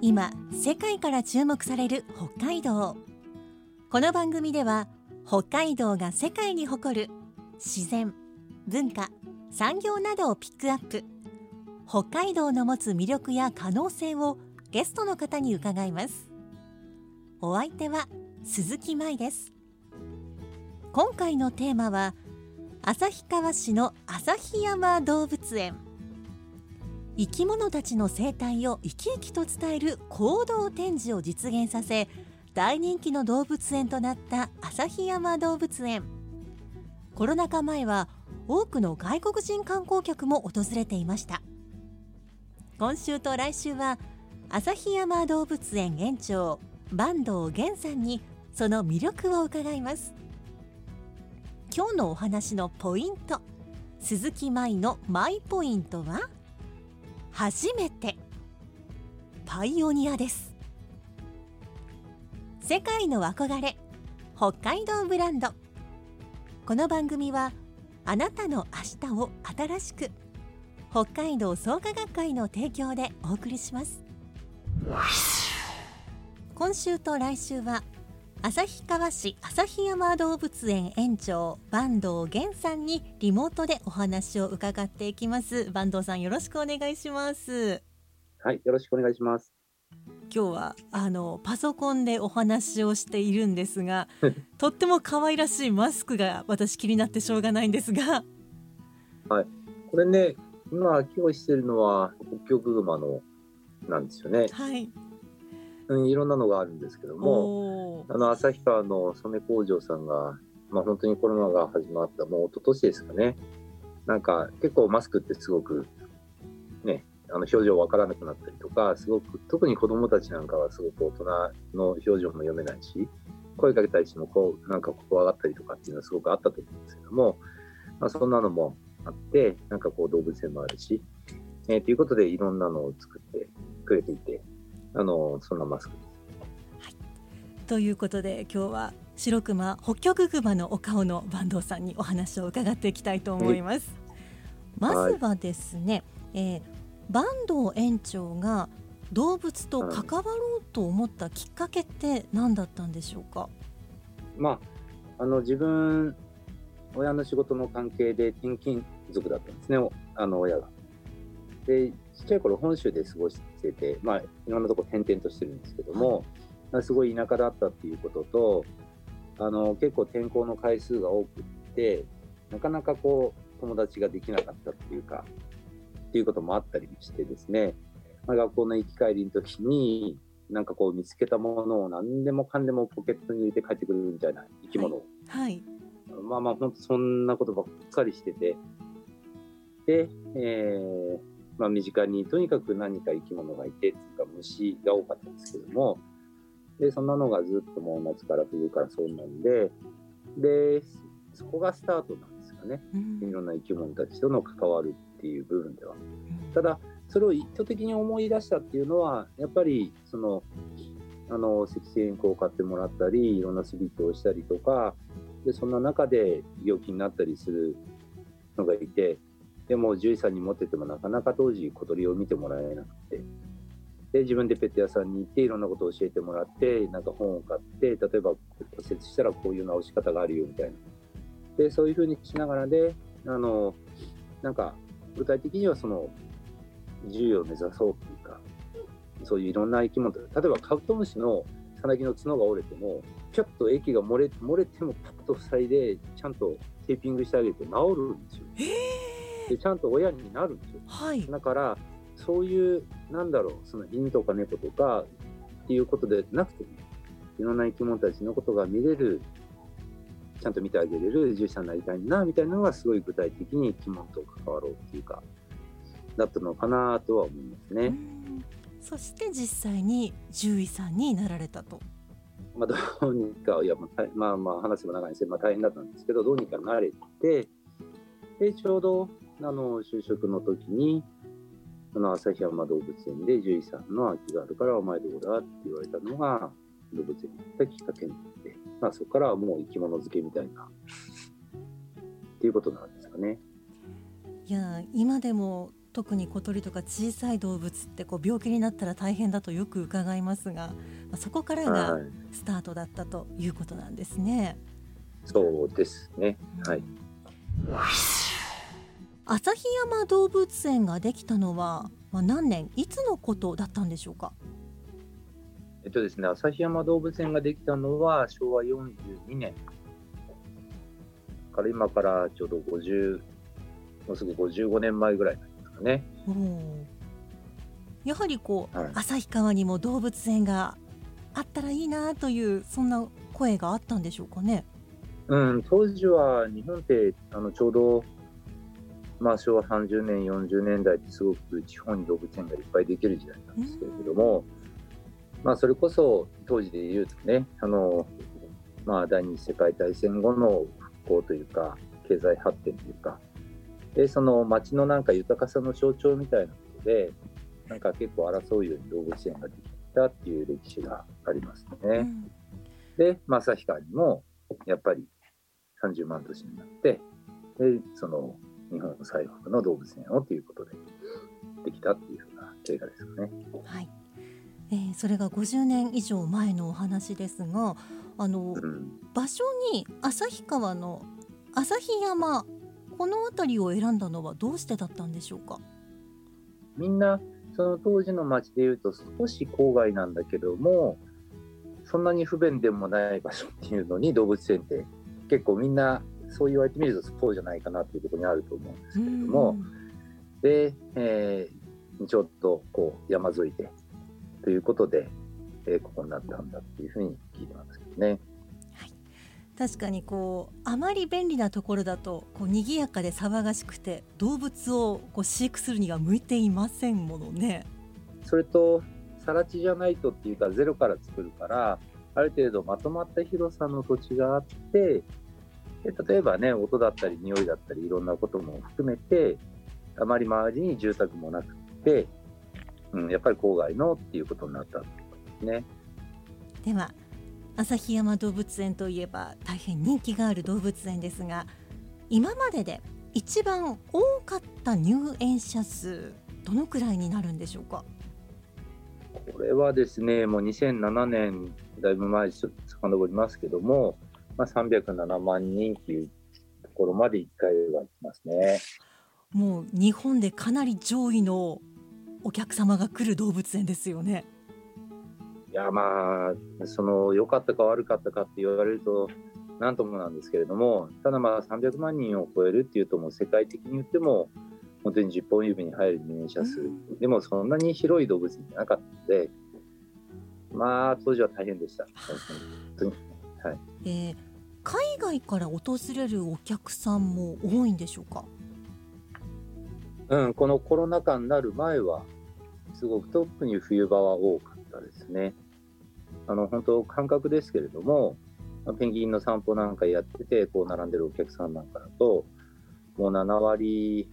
今世界から注目される北海道この番組では北海道が世界に誇る自然文化産業などをピックアップ。北海道の持つ魅力や可能性をゲストの方に伺います。お相手は鈴木舞です。今回のテーマは旭川市の旭山動物園。生き物たちの生態を生き生きと伝える行動展示を実現させ大人気の動物園となった旭山動物園。コロナ禍前は多くの外国人観光客も訪れていました。今週と来週は旭山動物園園長坂東源さんにその魅力を伺います。今日のお話のポイント鈴木舞のマイポイントは？初めて。パイオニアです。世界の憧れ北海道ブランド。この番組はあなたの明日を新しく北海道創価学会の提供でお送りします。今週と来週は旭川市旭山動物園園長坂東源さんにリモートでお話を伺っていきます。坂東さんよろしくお願いします。はい、よろしくお願いします。今日はあのパソコンでお話をしているんですが とっても可愛らしいマスクが私気になってしょうがないんですが。これね、今、今日してるのは北極熊のなんですよね。はい。うん、いろんなのがあるんですけども、あの旭川の染工場さんが、まあ、本当にコロナが始まった、もう一昨年ですかね。なんか結構マスクってすごくね、あの表情わからなくなったりとか、すごく特に子供たちなんかはすごく大人の表情も読めないし、声かけたりしてもこうなんか怖がったりとかっていうのはすごくあったと思うんですけども、まあ、そんなのもあって、なんかこう動物園もあるし、えーということでいろんなのを作ってくれていて、あのそんなマスクです。ということで今日は白熊北極熊のお顔の坂東さんにお話を伺っていきたいと思います。まずはですね、えー坂東園長が動物と関わろうと思ったきっかけって何だったんでしょうか？まあ、あの自分、親の仕事の関係で転勤族だったんですね、おあの親が。で、ちっちゃい頃本州で過ごしてて、まあ、いろんなとこ転々としてるんですけども、すごい田舎だったっていうことと、あの結構転校の回数が多くって、なかなかこう、友達ができなかったっていうか、っていうこともあったりしてですね、まあ、学校の行き帰りの時に、なんかこう見つけたものを何でもかんでもポケットに入れて帰ってくるみたいな生き物を、はい。まあまあ本当そんなことばっかりしてて、で、えーまあ身近にとにかく何か生き物がいて、っていうか虫が多かったんですけども、で、そんなのがずっともう夏から冬からそうなんで、で、そこがスタートなんですかね。うんいろんな生き物たちとの関わるっていう部分では。ただ、それを意図的に思い出したっていうのは、やっぱり、その、あの、赤線香を買ってもらったり、いろんなスリップをしたりとか、で、そんな中で病気になったりするのがいて、でも獣医さんに持っててもなかなか当時小鳥を見てもらえなくて、で、自分でペット屋さんに行っていろんなことを教えてもらって、なんか本を買って、例えば骨折したらこういう治し方があるよみたいな。で、そういうふうにしながらで、あの、なんか具体的にはその獣医を目指そうっていうか、そういういろんな生き物、例えばカブトムシのさなぎの角が折れても、ぴょっと液が漏れ漏れてもパッと塞いで、ちゃんとテーピングしてあげると治るんですよ。で、ちゃんと親になるんですよ。はい。だから、そういう、なんだろう、その犬とか猫とかっていうことでなくても、いろんな生き物たちのことが見れる、ちゃんと見てあげれる獣医さんになりたいな、みたいなのがすごい具体的に生き物と関わろうっていうか、だったのかなとは思いますね。そして実際に獣医さんになられたと。まあ、どうにか、いや、まあ、まあ、話せば長いんですけど、まあ、大変だったんですけど、どうにか慣れて、で、ちょうど、あの、就職の時に、あの、旭山動物園で獣医さんの空きがあるから、お前どうだって言われたのが、動物園に行ったきっかけになって、まあ、そこからはもう生き物漬けみたいな、っていうことなんですかね。いや今でも特に小鳥とか小さい動物ってこう病気になったら大変だとよく伺いますが、まあ、そこからがはい。スタートだったということなんですね。そうですね。はい。旭山動物園ができたのは、まあ、何年いつのことだったんでしょうか？えっとですね、旭山動物園ができたのは昭和42年から今からちょうど50、もうすぐ55年前ぐらいなんですかね。やはりこう、はい旭川にも動物園があったらいいなというそんな声があったんでしょうかね？うん、当時は日本ってあのちょうど、まあ、昭和30年、40年代ってすごく地方に動物園がいっぱいできる時代なんですけれども、まあ、それこそ当時で言うとね、あのまあ、第二次世界大戦後の復興というか、経済発展というか、でその町のなんか豊かさの象徴みたいなことで、なんか結構争うように動物園ができたっていう歴史がありますね。うんで、まあ、旭川にもやっぱり30万都市になって、で、その日本最北の動物園をということでできたっていうふうな経過ですかね。はいえーそれが50年以上前のお話ですがあのうん、場所に旭川の旭山この辺りを選んだのはどうしてだったんでしょうか？みんな、その当時の町でいうと少し郊外なんだけども、そんなに不便でもない場所っていうのに動物園って結構みんなそう言われてみるとそうじゃないかなというところにあると思うんですけれども、で、えーちょっとこう山沿いでということで、えーここになったんだっていうふうに聞いてますけどね。確かにこうあまり便利なところだとこう賑やかで騒がしくて動物をこう飼育するには向いていませんものね。それと、更地じゃないとっていうか、ゼロから作るから、ある程度まとまった広さの土地があって、で例えばね、音だったり匂いだったりいろんなことも含めて、あまり周りに住宅もなくて、うん、やっぱり郊外のっていうことになったですね。では旭山動物園といえば大変人気がある動物園ですが今までで一番多かった入園者数どのくらいになるんでしょうか？これはですね、もう2007年、だいぶ前にちょっと遡りますけども、まあ、307万人っていうところまで1回は行きますね。もう日本でかなり上位のお客様が来る動物園ですよね。いや、まあ、その、良かったか悪かったかって言われると、なんともなんですけれども、ただまあ、300万人を超えるっていうと、もう世界的に言っても、本当に10本指に入る入園者数、うんでもそんなに広い動物園じゃなかったので、まあ、当時は大変でした。本当に。えー海外から訪れるお客さんも多いんでしょうか？うん、このコロナ禍になる前は、すごく特に冬場は多かったですね。あの、本当感覚ですけれども、ペンギンの散歩なんかやってて、こう並んでるお客さんなんかだと、もう7割、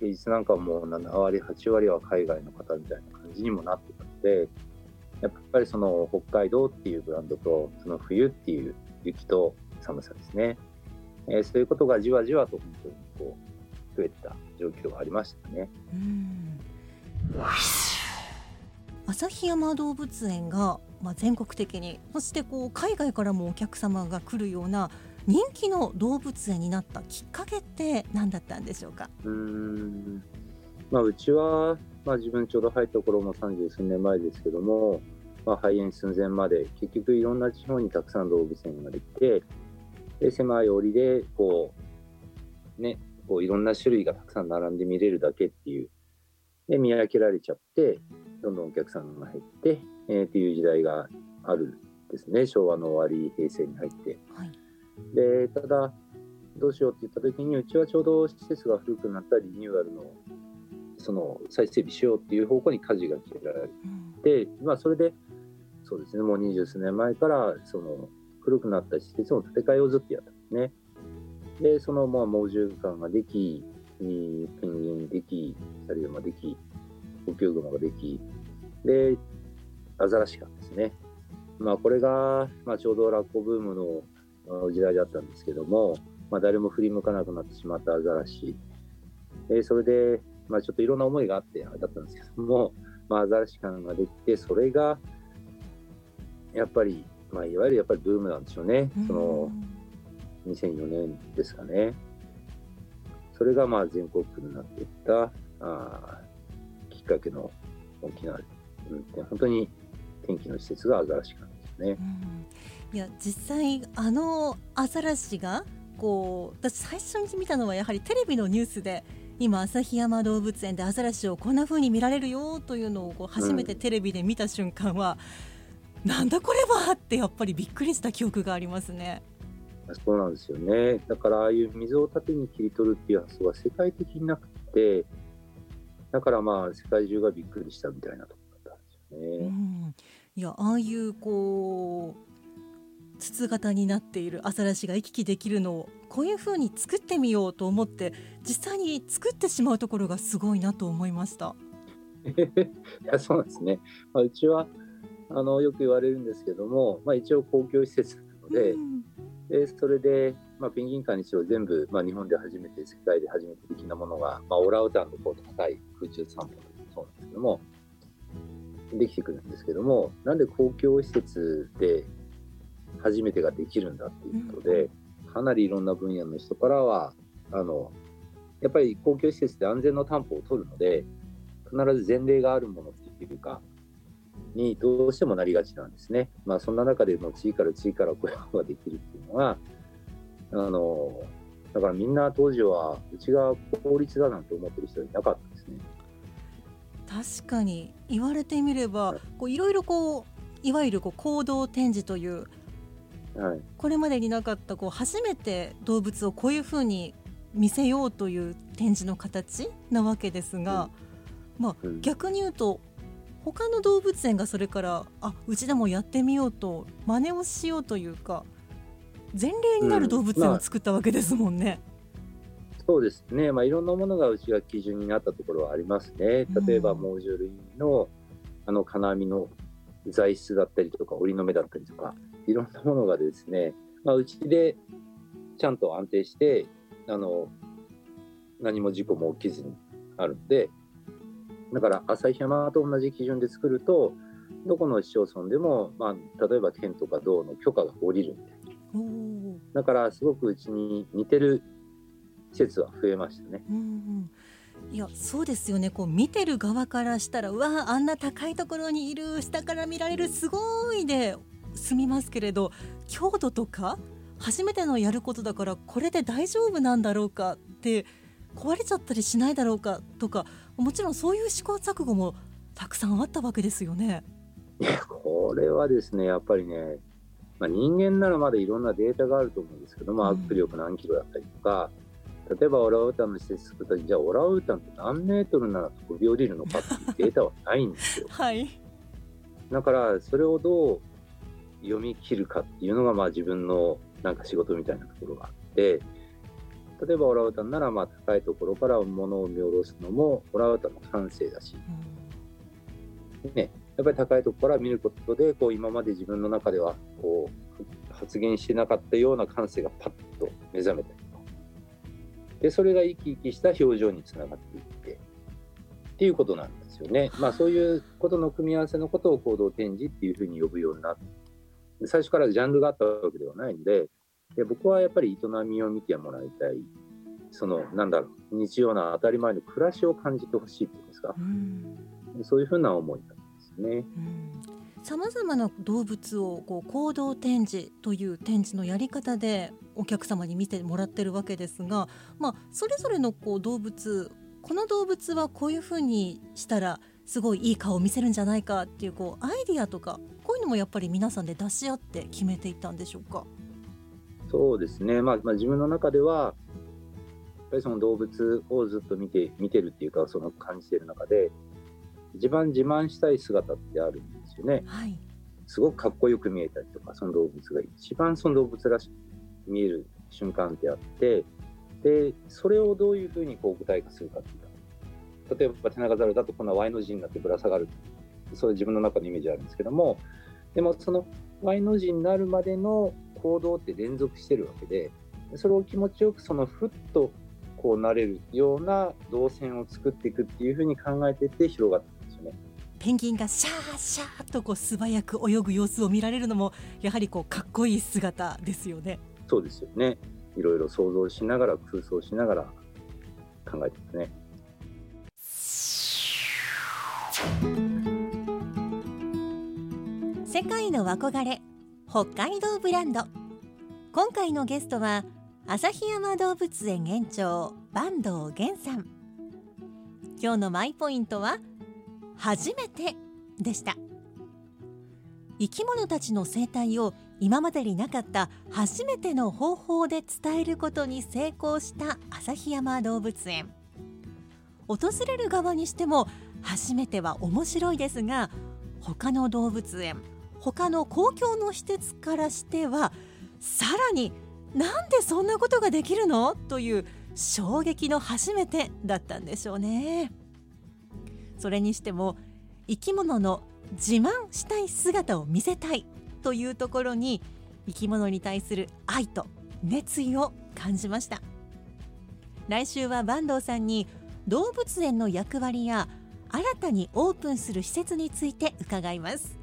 平日なんかもう7割、8割は海外の方みたいな感じにもなってたので、やっぱりその北海道っていうブランドと、その冬っていう雪と寒さですね。えーそういうことがじわじわと本当にこう、増えた状況がありましたね。うん旭山動物園が、まあ、全国的にそしてこう海外からもお客様が来るような人気の動物園になったきっかけって何だったんでしょうか？うーんまあ、うちは、まあ、自分ちょうど入った頃も三十数年前ですけども、まあ、廃園寸前まで結局いろんな地方にたくさん動物園ができてで狭い檻でこう、ね、こういろんな種類がたくさん並んで見れるだけっていう。で見分けられちゃってどんどんお客さんが減って、えーっていう時代があるんですね。昭和の終わり平成に入って。はい、でただどうしようって言った時にうちはちょうど施設が古くなったリニューアルの施その再整備しようっていう方向に舵が切られうん。て、まあ、それでそうですねもう二十数年前からその古くなった施設の建て替えをずっとやったんですね。でそのまあ猛獣館ができ、ペンギンでき、サリウマでき、ゴキウグマができ、で、アザラシ館ですね。まあこれが、まあ、ちょうどラッコブームのあの時代だったんですけども、まあ、誰も振り向かなくなってしまったアザラシ。でそれで、まあ、ちょっといろんな思いがあってあれだったんですけども、まあ、アザラシ館ができて、それが、やっぱり、まあ、いわゆるやっぱりブームなんでしょうね。その2004年ですかね。それがまあ全国区になっていったあーきっかけの大きな、うん、本当に天気の施設がアザラシ館ですね。うんいや実際あのアザラシがこう私最初に見たのはやはりテレビのニュースで今旭山動物園でアザラシをこんな風に見られるよというのをこう初めてテレビで見た瞬間は、なんだこれはってやっぱりびっくりした記憶がありますね。そうなんですよね。だからああいう水を縦に切り取るっていう発想は世界的になくて、だからまあ世界中がびっくりしたみたいなところだったんですようね。ん、いやああいうこう筒型になっているアザラシが行き来できるのをこういう風に作ってみようと思って実際に作ってしまうところがすごいなと思いました。いやそうなんですね。まあ、うちはあのよく言われるんですけども、まあ、一応公共施設なので、うんでそれで、まあ、ペンギン館にしろ全部、まあ、日本で初めて世界で初めて的なものが、まあ、オランウータンのこう高い空中散歩そうなんですけどもできてくるんですけどもなんで公共施設で初めてができるんだっていうことで、かなりいろんな分野の人からはあのやっぱり公共施設で安全の担保を取るので必ず前例があるものっていうかにどうしてもなりがちなんですね。まあそんな中でもう次から次からこういうことができるっていうのはあのだからみんな当時はうちが法律だなんて思ってる人はいなかったですね。確かに言われてみればこういろいろこういわゆるこう行動展示というはい、これまでになかったこう初めて動物をこういうふうに見せようという展示の形なわけですが、まあうん逆に言うと他の動物園がそれからあうちでもやってみようと真似をしようというか前例になる動物園を作ったわけですもんね。そうですね、まあ、いろんなものがうちが基準になったところはありますね。例えばうん猛獣類のあの金網の材質だったりとか檻の目だったりとかいろんなものがですね、まあ、うちでちゃんと安定してあの何も事故も起きずにあるのでだから旭山と同じ基準で作るとどこの市町村でも、まあ、例えば県とか道の許可が下りるみたいな。だからすごくうちに似てる施設は増えましたね。うんうん。いやそうですよね。こう見てる側からしたらうわあんな高いところにいる下から見られるすごいで済みますけれど強度とか初めてのやることだからこれで大丈夫なんだろうかって壊れちゃったりしないだろうかとかもちろんそういう試行錯誤もたくさんあったわけですよね。これはですね、やっぱりね、まあ、人間ならまだいろんなデータがあると思うんですけど、まあ、うん握力何キロだったりとか、例えばオランウータンの施設作った時、じゃあオランウータンって何メートルなら飛び降りるのかっていうデータはないんですよ。はい、だから、それをどう読み切るかっていうのが、まあ自分のなんか仕事みたいなところがあって、例えばオランウータンなら、まあ高いところから物を見下ろすのも、オランウータンの感性だし、ね、やっぱり高いところから見ることでこう今まで自分の中ではこう発言してなかったような感性がパッと目覚めたりと。でそれが生き生きした表情につながっていってっていうことなんですよね。まあそういうことの組み合わせのことを行動展示っていうふうに呼ぶようになってで最初からジャンルがあったわけではないのでで僕はやっぱり営みを見てもらいたいそのなんだろう日常な当たり前の暮らしを感じてほしいっていうんですかうんそういうふうな思いなんですね。さまざまな動物をこう行動展示という展示のやり方でお客様に見てもらってるわけですが、まあ、それぞれのこう動物この動物はこういうふうにしたらすごいいい顔を見せるんじゃないかっていうこうアイディアとかこういうのもやっぱり皆さんで出し合って決めていったんでしょうか？そうですね、まあ、まあ自分の中ではやっぱぱりその動物をずっと見て見てるっていうかその感じてる中で一番自慢したい姿ってあるんですよね。はい。すごくかっこよく見えたりとかその動物が。一番その動物らしく見える瞬間ってあってでそれをどういうふうにこう具体化するかっていうか例えばテナガザルだとこんな Y の字になってぶら下がる。それ自分の中のイメージあるんですけどもでもその Y の字になるまでの行動って連続してるわけでそれを気持ちよくそのふっとこうなれるような動線を作っていくっていうふうに考えていって広がっていくんですよね。ペンギンがシャーシャーとこう素早く泳ぐ様子を見られるのもやはりこうかっこいい姿ですよね。そうですよね。いろいろ想像しながら空想しながら考えてますね。世界の憧れ北海道ブランド。今回のゲストは旭山動物園園長坂東源さん。今日のマイポイントは初めてでした。生き物たちの生態を今までになかった初めての方法で伝えることに成功した旭山動物園。訪れる側にしても初めては面白いですが他の動物園。他の公共の施設からしてはさらになんでそんなことができるの？という衝撃の初めてだったんでしょうね。それにしても生き物の自慢したい姿を見せたいというところに生き物に対する愛と熱意を感じました。来週は坂東さんに動物園の役割や新たにオープンする施設について伺います。